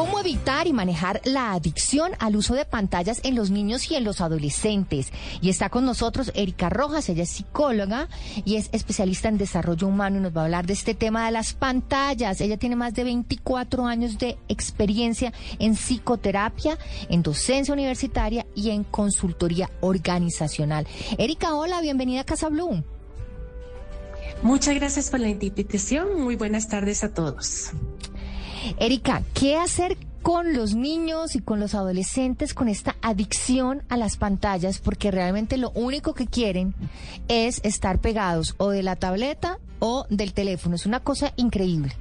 ¿Cómo evitar y manejar la adicción al uso de pantallas en los niños y en los adolescentes? Y está con nosotros Erika Rojas, ella es psicóloga y es especialista en desarrollo humano y nos va a hablar de este tema de las pantallas. Ella tiene más de 24 años de experiencia en psicoterapia, en docencia universitaria y en consultoría organizacional. Erika, hola, bienvenida a Casa Blue. Muchas gracias por la invitación. Muy buenas tardes a todos. Erika, ¿qué hacer con los niños y con los adolescentes con esta adicción a las pantallas? Porque realmente lo único que quieren es estar pegados o de la tableta o del teléfono. Es una cosa increíble.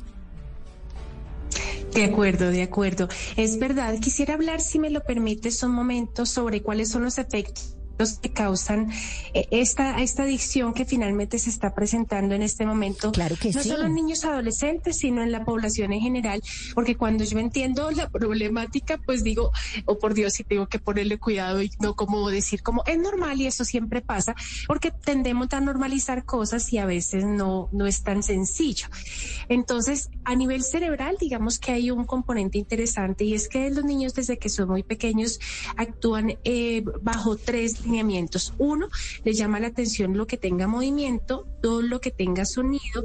De acuerdo, de acuerdo. Es verdad, quisiera hablar, si me lo permites, un momento sobre cuáles son los efectos que causan eh, esta, esta adicción que finalmente se está presentando en este momento. Claro que no solo en niños adolescentes, sino en la población en general, porque cuando yo entiendo la problemática, pues digo, oh por Dios, si tengo que ponerle cuidado y no como decir como es normal y eso siempre pasa, porque tendemos a normalizar cosas y a veces no, no es tan sencillo. Entonces, a nivel cerebral, digamos que hay un componente interesante y es que los niños desde que son muy pequeños actúan eh, bajo tres lineamientos. Uno, les llama la atención lo que tenga movimiento, dos, lo que tenga sonido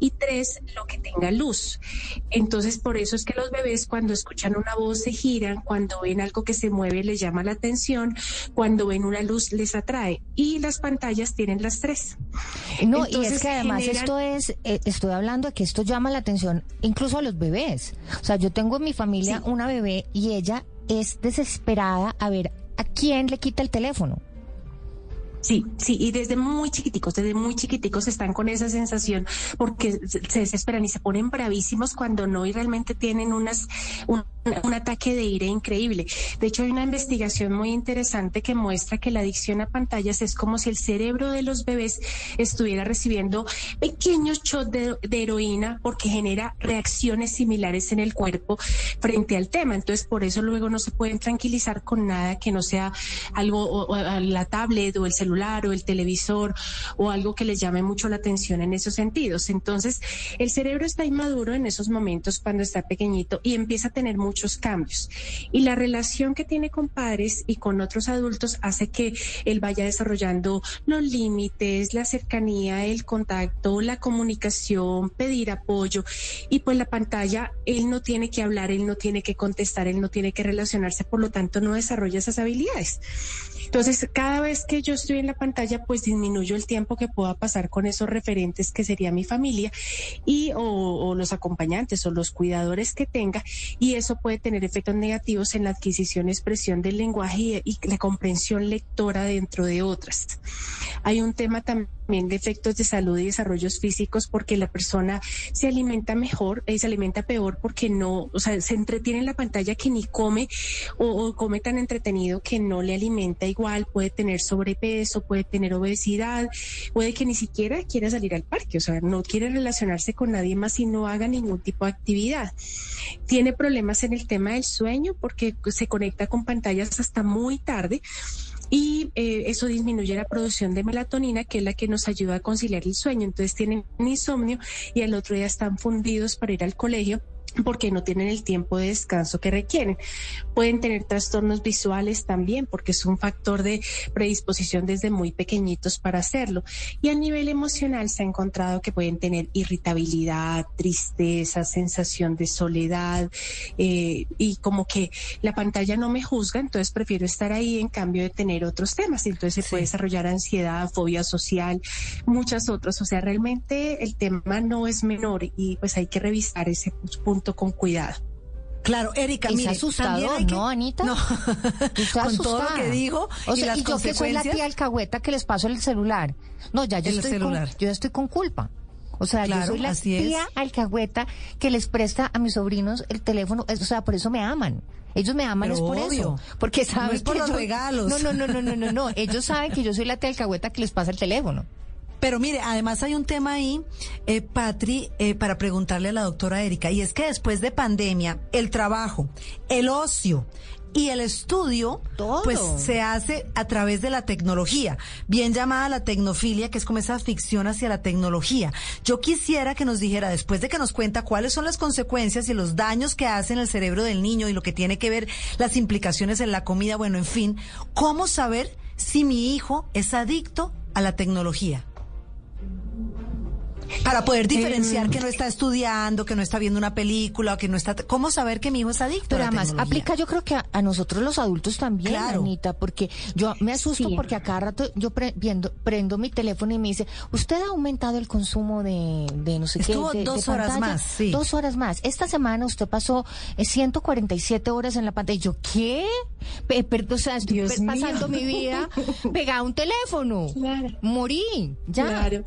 y tres, lo que tenga luz. Entonces, por eso es que los bebés cuando escuchan una voz se giran, cuando ven algo que se mueve les llama la atención, cuando ven una luz les atrae. Y las pantallas tienen las tres. No, y es que además esto es, eh, estoy hablando de que esto llama la atención incluso a los bebés. O sea, yo tengo en mi familia una bebé y ella es desesperada a ver a quién le quita el teléfono. Sí, sí, y desde muy chiquiticos, desde muy chiquiticos están con esa sensación porque se desesperan y se ponen bravísimos cuando no y realmente tienen unas, un, un, ataque de ira increíble. De hecho, hay una investigación muy interesante que muestra que la adicción a pantallas es como si el cerebro de los bebés estuviera recibiendo pequeños shots de, heroína porque genera reacciones similares en el cuerpo frente al tema. Entonces, por eso luego no se pueden tranquilizar con nada que no sea algo, la tablet o el celular o el televisor o algo que les llame mucho la atención en esos sentidos. Entonces, el cerebro está inmaduro en esos momentos cuando está pequeñito y empieza a tener muchos cambios. Y la relación que tiene con padres y con otros adultos hace que él vaya desarrollando los límites, la cercanía, el contacto, la comunicación, pedir apoyo. Y pues la pantalla, él no tiene que hablar, él no tiene que contestar, él no tiene que relacionarse, por lo tanto no desarrolla esas habilidades. Entonces, cada vez que yo estoy en la pantalla, pues disminuyo el tiempo que pueda pasar con esos referentes que sería mi familia y o, los acompañantes o los cuidadores que tenga y eso puede tener efectos negativos en la adquisición y expresión del lenguaje y, y la comprensión lectora dentro de otras. Hay un tema también de efectos de salud y desarrollos físicos porque la persona se alimenta mejor, y eh, se alimenta peor porque no, o sea, se entretiene en la pantalla que ni come o, o come tan entretenido que no le alimenta igual, puede tener sobrepeso, puede tener obesidad, puede que ni siquiera quiera salir al parque, o sea, no quiere relacionarse con nadie más y no haga ningún tipo de actividad. Tiene problemas en el tema del sueño porque se conecta con pantallas hasta muy tarde y eh, eso disminuye la producción de melatonina, que es la que nos ayuda a conciliar el sueño. Entonces tienen insomnio y al otro día están fundidos para ir al colegio porque no tienen el tiempo de descanso que requieren. Pueden tener trastornos visuales también porque es un factor de predisposición desde muy pequeñitos para hacerlo. Y a nivel emocional se ha encontrado que pueden tener irritabilidad, tristeza, sensación de soledad eh, y como que la pantalla no me juzga, entonces prefiero estar ahí en cambio de tener otros temas. Entonces se sí. puede desarrollar ansiedad, fobia social, muchas otras. O sea, realmente el tema no es menor y pues hay que revisar ese punto con cuidado. Claro, Erika, es mire, asustador, que... ¿no, Anita? No, con todo lo que dijo o y sea, las y yo que soy la tía alcahueta que les paso el celular. No, ya yo el estoy celular. Con, yo estoy con culpa. O sea, claro, yo soy la tía es. alcahueta que les presta a mis sobrinos el teléfono. O sea, por eso me aman. Ellos me aman Pero es por obvio. eso. Porque saben no es por que los yo... regalos. No, no, no, no, no, no, no. Ellos saben que yo soy la tía alcahueta que les pasa el teléfono. Pero mire, además hay un tema ahí, eh, Patri, eh, para preguntarle a la doctora Erika, y es que después de pandemia, el trabajo, el ocio, y el estudio, pues se hace a través de la tecnología, bien llamada la tecnofilia, que es como esa ficción hacia la tecnología. Yo quisiera que nos dijera, después de que nos cuenta cuáles son las consecuencias y los daños que hace en el cerebro del niño y lo que tiene que ver las implicaciones en la comida, bueno, en fin, cómo saber si mi hijo es adicto a la tecnología. Para poder diferenciar que no está estudiando, que no está viendo una película, o que no está... ¿Cómo saber que mi hijo es adicto Pero además, aplica yo creo que a, nosotros los adultos también, Anita, porque yo me asusto porque a cada rato yo prendo mi teléfono y me dice, usted ha aumentado el consumo de, no sé qué. De, dos horas más, sí. Dos horas más. Esta semana usted pasó 147 eh, horas en la pantalla. Y yo, ¿qué? o sea, estoy pasando mi vida pegada a un teléfono. Morí, ya. Claro.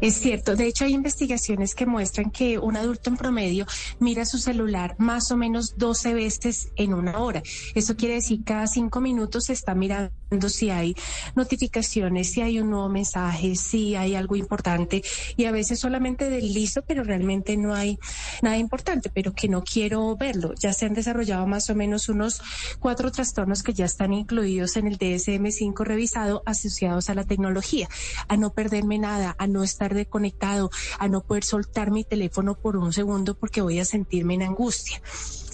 Es cierto, de hecho hay investigaciones que muestran que un adulto en promedio mira su celular más o menos 12 veces en una hora. Eso quiere decir cada cinco minutos se está mirando si hay notificaciones, si hay un nuevo mensaje, si hay algo importante y a veces solamente deslizo, pero realmente no hay nada importante, pero que no quiero verlo. Ya se han desarrollado más o menos unos cuatro trastornos que ya están incluidos en el DSM-5 revisado asociados a la tecnología, a no perderme nada, a no estar desconectado, a no poder soltar mi teléfono por un segundo porque voy a sentirme en angustia.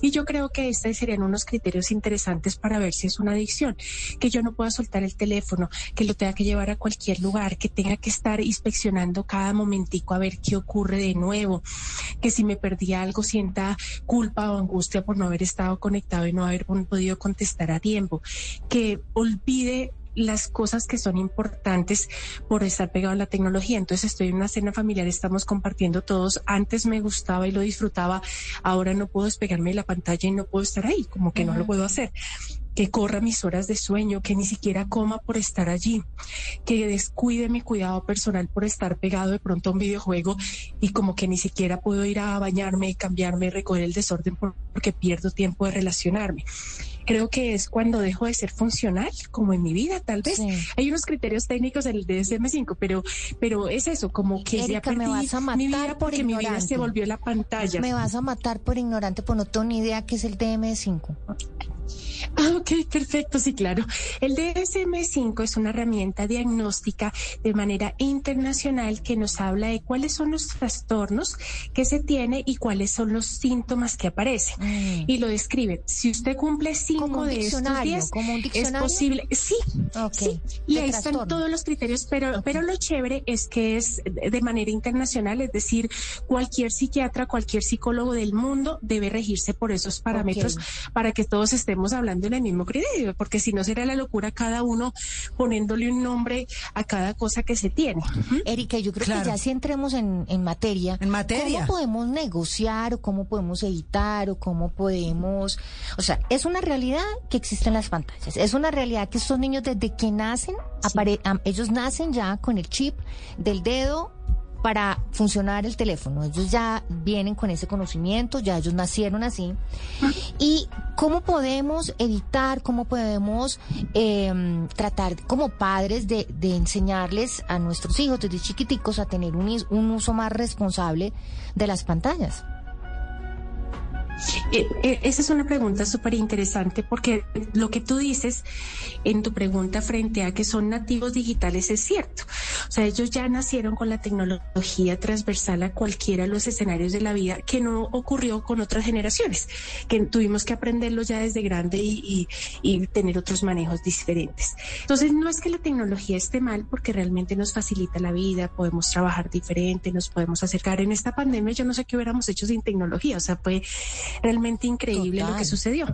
Y yo creo que estos serían unos criterios interesantes para ver si es una adicción, que yo no pueda soltar el teléfono, que lo tenga que llevar a cualquier lugar, que tenga que estar inspeccionando cada momentico a ver qué ocurre de nuevo, que si me perdí algo sienta culpa o angustia por no haber estado conectado y no haber podido contestar a tiempo, que olvide las cosas que son importantes por estar pegado a la tecnología. Entonces estoy en una cena familiar, estamos compartiendo todos. Antes me gustaba y lo disfrutaba, ahora no puedo despegarme de la pantalla y no puedo estar ahí, como que no lo puedo hacer que corra mis horas de sueño, que ni siquiera coma por estar allí, que descuide mi cuidado personal por estar pegado de pronto a un videojuego y como que ni siquiera puedo ir a bañarme, cambiarme, recoger el desorden porque pierdo tiempo de relacionarme creo que es cuando dejo de ser funcional, como en mi vida, tal vez. Hay unos criterios técnicos del DSM-5, pero, pero es eso, como que ya perdí me vas a matar mi vida porque mi vida se volvió la pantalla. Me vas a matar por ignorante, por no tengo ni idea qué es el DSM-5. Ah, ok, perfecto, sí, claro. El DSM-5 es una herramienta diagnóstica de manera internacional que nos habla de cuáles son los trastornos que se tiene y cuáles son los síntomas que aparecen. Mm. Y lo describe. Si usted cumple cinco de estos días, es posible. Sí, okay. Y ahí están todos los criterios, pero, pero lo chévere es que es de manera internacional, es decir, cualquier psiquiatra, cualquier psicólogo del mundo debe regirse por esos parámetros para que todos estemos hablando en el mismo criterio, porque si no será la locura cada uno poniéndole un nombre a cada cosa que se tiene. Erika, yo creo que ya si entremos en, materia, en materia, ¿cómo podemos negociar o cómo podemos editar o cómo podemos, o sea, es una realidad que existen las pantallas, es una realidad que estos niños desde que nacen, ellos nacen ya con el chip del dedo para funcionar el teléfono. Ellos ya vienen con ese conocimiento, ya ellos nacieron así. ¿Y cómo podemos editar, cómo podemos em, tratar como padres de, de, enseñarles a nuestros hijos desde chiquiticos a tener un, un uso más responsable de las pantallas? Eh, eh, esa es una pregunta súper interesante porque lo que tú dices en tu pregunta frente a que son nativos digitales es cierto. O sea, ellos ya nacieron con la tecnología transversal a cualquiera de los escenarios de la vida que no ocurrió con otras generaciones, que tuvimos que aprenderlo ya desde grande y, y tener otros manejos diferentes. Entonces, no es que la tecnología esté mal porque realmente nos facilita la vida, podemos trabajar diferente, nos podemos acercar. En esta pandemia yo no sé qué hubiéramos hecho sin tecnología, o sea, fue realmente increíble lo que sucedió.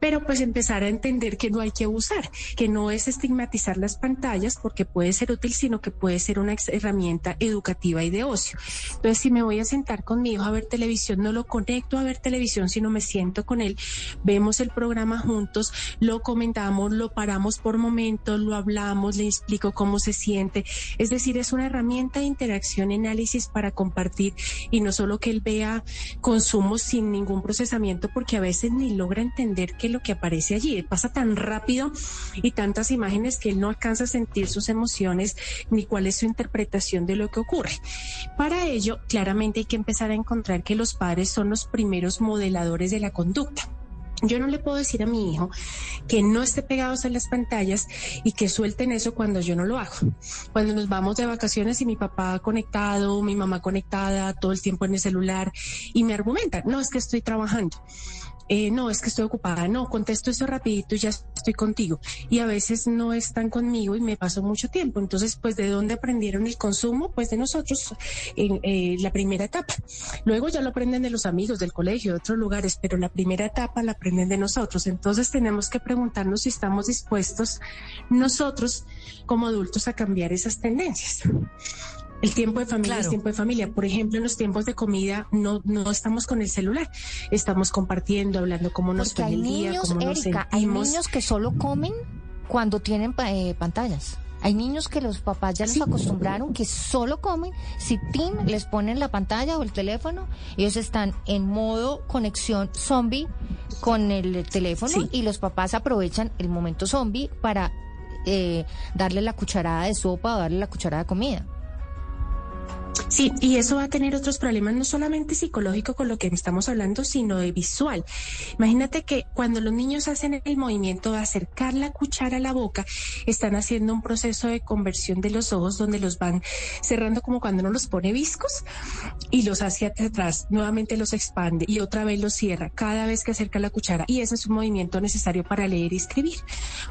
Pero pues empezar a entender que no hay que abusar, que no es estigmatizar las pantallas porque puede ser útil, sino que puede ser una herramienta educativa y de ocio. Entonces, si me voy a sentar con mi hijo a ver televisión, no lo conecto a ver televisión, sino me siento con él, vemos el programa juntos, lo comentamos, lo paramos por momentos, lo hablamos, le explico cómo se siente. Es decir, es una herramienta de interacción, análisis para compartir y no solo que él vea consumo sin ningún procesamiento porque a veces ni logra entender qué es lo que aparece allí. Pasa tan rápido y tantas imágenes que él no alcanza a sentir sus emociones ni cuál es su interpretación de lo que ocurre. Para ello, claramente hay que empezar a encontrar que los padres son los primeros modeladores de la conducta. Yo no le puedo decir a mi hijo que no esté pegados a las pantallas y que suelten eso cuando yo no lo hago. Cuando nos vamos de vacaciones y mi papá conectado, mi mamá conectada, todo el tiempo en el celular y me argumentan, no es que estoy trabajando eh, no, es que estoy ocupada, no, contesto eso rapidito y ya estoy contigo. Y a veces no están conmigo y me paso mucho tiempo. Entonces, pues, ¿de dónde aprendieron el consumo? Pues de nosotros en eh, la primera etapa. Luego ya lo aprenden de los amigos, del colegio, de otros lugares, pero la primera etapa la aprenden de nosotros. Entonces tenemos que preguntarnos si estamos dispuestos nosotros como adultos a cambiar esas tendencias. El tiempo de familia es tiempo de familia. Por ejemplo, en los tiempos de comida no, no estamos con el celular, estamos compartiendo, hablando cómo nos fue el día, cómo nos sentimos. Hay niños que solo comen cuando tienen eh, pantallas. Hay niños que los papás ya les acostumbraron que solo comen si Tim les ponen la pantalla o el teléfono, ellos están en modo conexión zombie con el teléfono y los papás aprovechan el momento zombie para eh, darle la cucharada de sopa o darle la cucharada de comida. Sí, y eso va a tener otros problemas, no solamente psicológico con lo que estamos hablando, sino de visual. Imagínate que cuando los niños hacen el movimiento de acercar la cuchara a la boca, están haciendo un proceso de conversión de los ojos donde los van cerrando como cuando uno los pone viscos y los hacia atrás, nuevamente los expande y otra vez los cierra cada vez que acerca la cuchara. Y ese es un movimiento necesario para leer y escribir.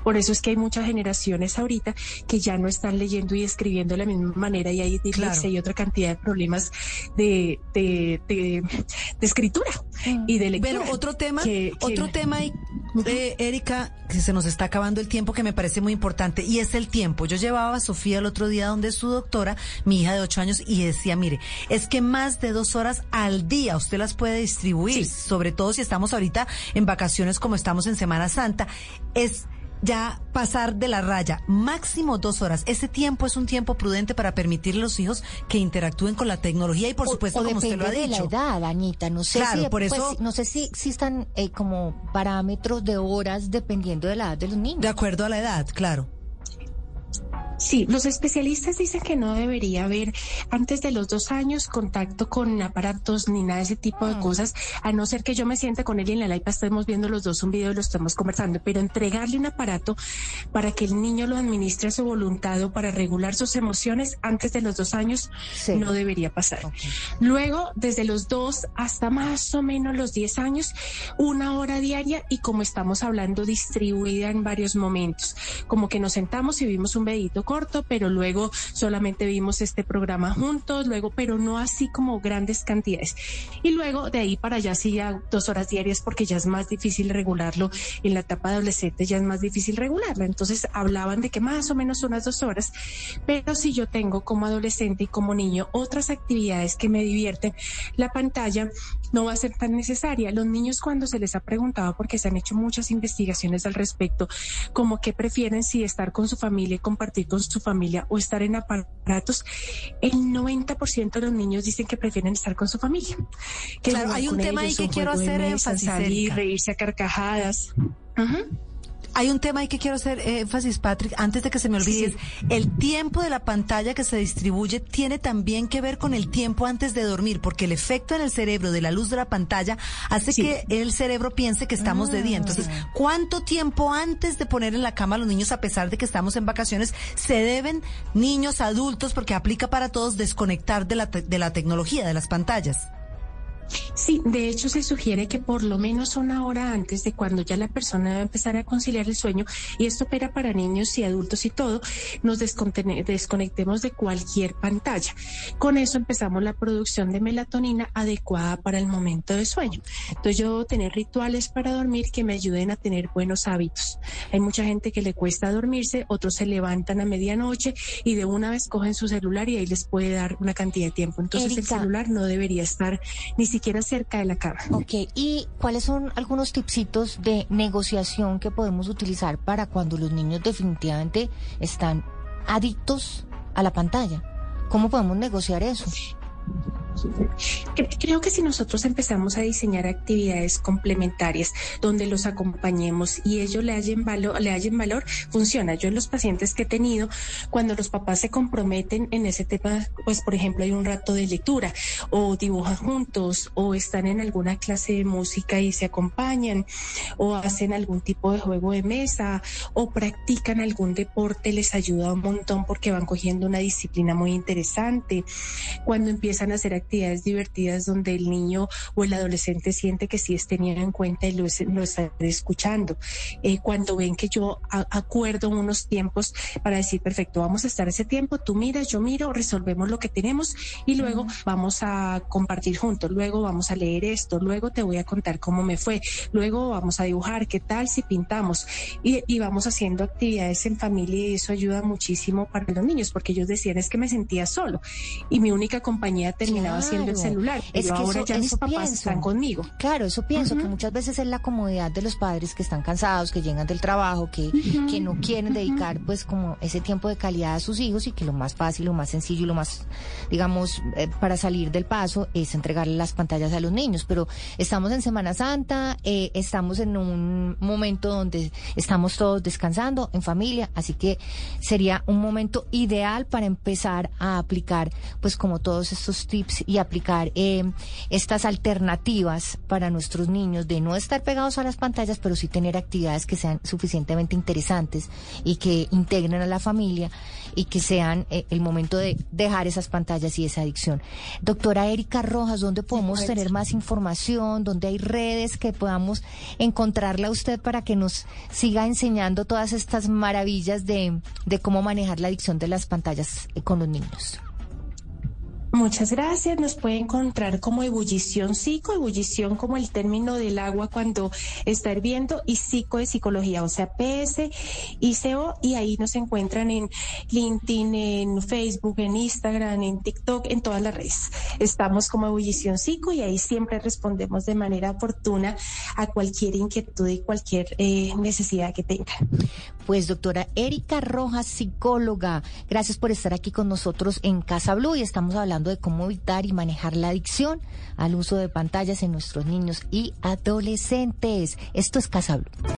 Por eso es que hay muchas generaciones ahorita que ya no están leyendo y escribiendo de la misma manera y hay y otra cantidad de problemas de, de, escritura y de lectura. Pero otro tema, otro tema, eh, Erika, que se nos está acabando el tiempo que me parece muy importante y es el tiempo. Yo llevaba a Sofía el otro día donde su doctora, mi hija de ocho años, y decía, mire, es que más de dos horas al día usted las puede distribuir, sobre todo si estamos ahorita en vacaciones como estamos en Semana Santa. Es ya pasar de la raya, máximo dos horas. Ese tiempo es un tiempo prudente para permitirle a los hijos que interactúen con la tecnología y por supuesto, como usted lo ha dicho. de la edad, Anita, no sé si, por eso, pues, no sé si existan eh, como parámetros de horas dependiendo de la edad de los niños. De acuerdo a la edad, claro. Sí, los especialistas dicen que no debería haber antes de los dos años contacto con aparatos ni nada de ese tipo de mm. cosas, a no ser que yo me siente con él y en la iPad estemos viendo los dos un video y lo estamos conversando, pero entregarle un aparato para que el niño lo administre a su voluntad o para regular sus emociones antes de los dos años no debería pasar. Luego, desde los dos hasta más o menos los diez años, una hora diaria y como estamos hablando, distribuida en varios momentos, como que nos sentamos y vimos un videito corto, pero luego solamente vimos este programa juntos, luego, pero no así como grandes cantidades. Y luego de ahí para allá sí ya dos horas diarias porque ya es más difícil regularlo. En la etapa adolescente ya es más difícil regularlo. Entonces hablaban de que más o menos unas dos horas, pero si yo tengo como adolescente y como niño otras actividades que me divierten, la pantalla no va a ser tan necesaria. Los niños cuando se les ha preguntado, porque se han hecho muchas investigaciones al respecto, como que prefieren si estar con su familia y compartir con su familia o estar en aparatos, el 90% de los niños dicen que prefieren estar con su familia. claro, hay un tema ahí que quiero hacer énfasis. Salir, reírse a carcajadas. Hay un tema ahí que quiero hacer énfasis, Patrick, antes de que se me olvide. El tiempo de la pantalla que se distribuye tiene también que ver con el tiempo antes de dormir, porque el efecto en el cerebro de la luz de la pantalla hace que el cerebro piense que estamos de día. Entonces, ah. ¿cuánto tiempo antes de poner en la cama a los niños, a pesar de que estamos en vacaciones, se deben niños, adultos, porque aplica para todos, desconectar de la, de la tecnología, de las pantallas? Sí, de hecho se sugiere que por lo menos una hora antes de cuando ya la persona va a empezar a conciliar el sueño, y esto opera para niños y adultos y todo, nos desconectemos de cualquier pantalla. Con eso empezamos la producción de melatonina adecuada para el momento de sueño. Entonces yo debo tener rituales para dormir que me ayuden a tener buenos hábitos. Hay mucha gente que le cuesta dormirse, otros se levantan a medianoche y de una vez cogen su celular y ahí les puede dar una cantidad de tiempo. Entonces el celular no debería estar ni siquiera cerca de la cama. Ok, ¿y cuáles son algunos tipsitos de negociación que podemos utilizar para cuando los niños definitivamente están adictos a la pantalla? ¿Cómo podemos negociar eso? Creo que si nosotros empezamos a diseñar actividades complementarias donde los acompañemos y ellos le hallen valor, le hallen valor, funciona. Yo en los pacientes que he tenido, cuando los papás se comprometen en ese tema, pues por ejemplo hay un rato de lectura o dibujan juntos o están en alguna clase de música y se acompañan o hacen algún tipo de juego de mesa o practican algún deporte, les ayuda un montón porque van cogiendo una disciplina muy interesante. Cuando empiezan a hacer actividades divertidas donde el niño o el adolescente siente que sí es tenido en cuenta y lo, lo está escuchando. Eh, cuando ven que yo acuerdo unos tiempos para decir, perfecto, vamos a estar ese tiempo, tú miras, yo miro, resolvemos lo que tenemos y luego vamos a compartir juntos, luego vamos a leer esto, luego te voy a contar cómo me fue, luego vamos a dibujar, qué tal si pintamos y, y vamos haciendo actividades en familia y eso ayuda muchísimo para los niños porque ellos decían es que me sentía solo y mi única compañía terminaba siendo el celular. Pero ahora ya mis papás están conmigo. Claro, eso pienso, que muchas veces es la comodidad de los padres que están cansados, que llegan del trabajo, que, que no quieren dedicar pues como ese tiempo de calidad a sus hijos y que lo más fácil, lo más sencillo y lo más, digamos, eh, para salir del paso es entregarle las pantallas a los niños. Pero estamos en Semana Santa, eh, estamos en un momento donde estamos todos descansando en familia, así que sería un momento ideal para empezar a aplicar pues como todos estos tips y aplicar eh, estas alternativas para nuestros niños de no estar pegados a las pantallas, pero sí tener actividades que sean suficientemente interesantes y que integren a la familia y que sean eh, el momento de dejar esas pantallas y esa adicción. Doctora Erika Rojas, ¿dónde podemos tener más información? ¿Dónde hay redes que podamos encontrarla a usted para que nos siga enseñando todas estas maravillas de, de cómo manejar la adicción de las pantallas eh, con los niños? Muchas gracias. Nos puede encontrar como ebullición psico, ebullición como el término del agua cuando está hirviendo y psico de psicología, o sea, PS y CO y ahí nos encuentran en LinkedIn, en Facebook, en Instagram, en TikTok, en todas las redes. Estamos como ebullición psico y ahí siempre respondemos de manera oportuna a cualquier inquietud y cualquier eh, necesidad que tengan. Pues doctora Erika Rojas, psicóloga, gracias por estar aquí con nosotros en Casa Blue y estamos de cómo evitar y manejar la adicción al uso de pantallas en nuestros niños y adolescentes. Esto es Casa.